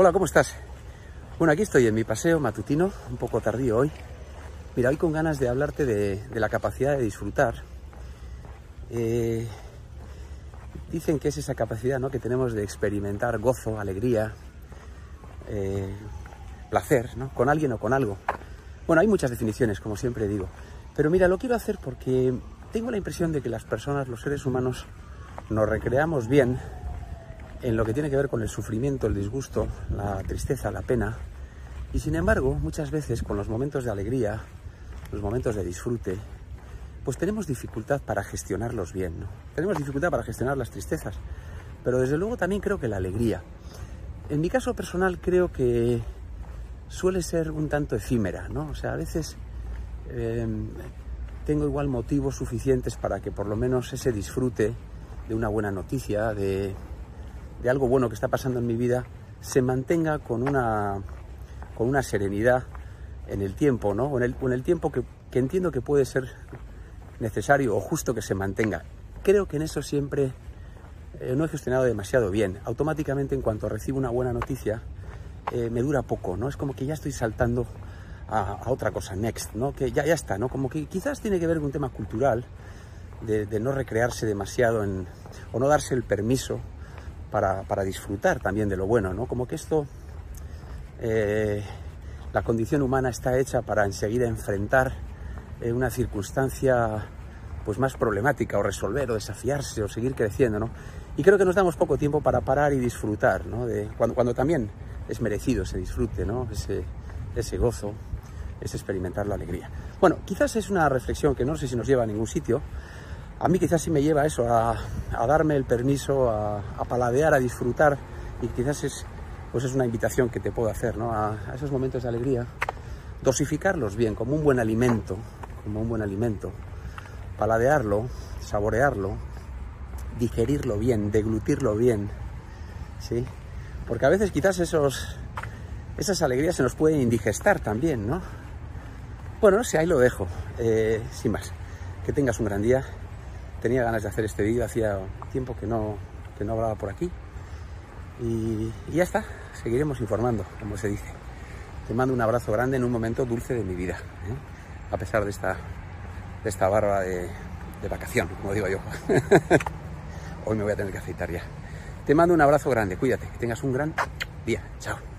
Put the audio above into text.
Hola, ¿cómo estás? Bueno, aquí estoy en mi paseo matutino, un poco tardío hoy. Mira, hoy con ganas de hablarte de, la capacidad de disfrutar. Eh, dicen que es esa capacidad ¿no? que tenemos de experimentar gozo, alegría, eh, placer, ¿no? con alguien o con algo. Bueno, hay muchas definiciones, como siempre digo. Pero mira, lo quiero hacer porque tengo la impresión de que las personas, los seres humanos, nos recreamos bien en lo que tiene que ver con el sufrimiento, el disgusto, la tristeza, la pena. Y sin embargo, muchas veces con los momentos de alegría, los momentos de disfrute, pues tenemos dificultad para gestionarlos bien. ¿no? Tenemos dificultad para gestionar las tristezas, pero desde luego también creo que la alegría. En mi caso personal creo que suele ser un tanto efímera, ¿no? O sea, a veces eh, tengo igual motivos suficientes para que por lo menos ese disfrute de una buena noticia, de, de algo bueno que está pasando en mi vida se mantenga con una, con una serenidad en el tiempo, ¿no? En el, en el tiempo que, que, entiendo que puede ser necesario o justo que se mantenga. Creo que en eso siempre eh, no he gestionado demasiado bien. Automáticamente en cuanto recibo una buena noticia eh, me dura poco, ¿no? Es como que ya estoy saltando a, otra cosa, next, ¿no? Que ya, ya está, ¿no? Como que quizás tiene que ver con un tema cultural de, de no recrearse demasiado en, o no darse el permiso para, para, disfrutar también de lo bueno, ¿no? Como que esto, eh, la condición humana está hecha para enseguida enfrentar eh, una circunstancia pues más problemática o resolver o desafiarse o seguir creciendo, ¿no? Y creo que nos damos poco tiempo para parar y disfrutar, ¿no? De, cuando, cuando también es merecido ese disfrute, ¿no? Ese, ese gozo, es experimentar la alegría. Bueno, quizás es una reflexión que no sé si nos lleva a ningún sitio, a mí quizás sí me lleva eso, a, darme el permiso, a, paladear, a disfrutar y quizás es, pues es una invitación que te puedo hacer ¿no? a, a, esos momentos de alegría, dosificarlos bien, como un buen alimento, como un buen alimento, paladearlo, saborearlo, digerirlo bien, deglutirlo bien, ¿sí? Porque a veces quizás esos, esas alegrías se nos pueden indigestar también, ¿no? Bueno, no sé, ahí lo dejo, eh, sin más. Que tengas un gran día tenía ganas de hacer este vídeo, hacía tiempo que no, que no hablaba por aquí. Y, ya está, seguiremos informando, como se dice. Te mando un abrazo grande en un momento dulce de mi vida, ¿eh? a pesar de esta, de esta barba de, de vacación, como digo yo. Hoy me voy a tener que aceitar ya. Te mando un abrazo grande, cuídate, que tengas un gran día. Chao.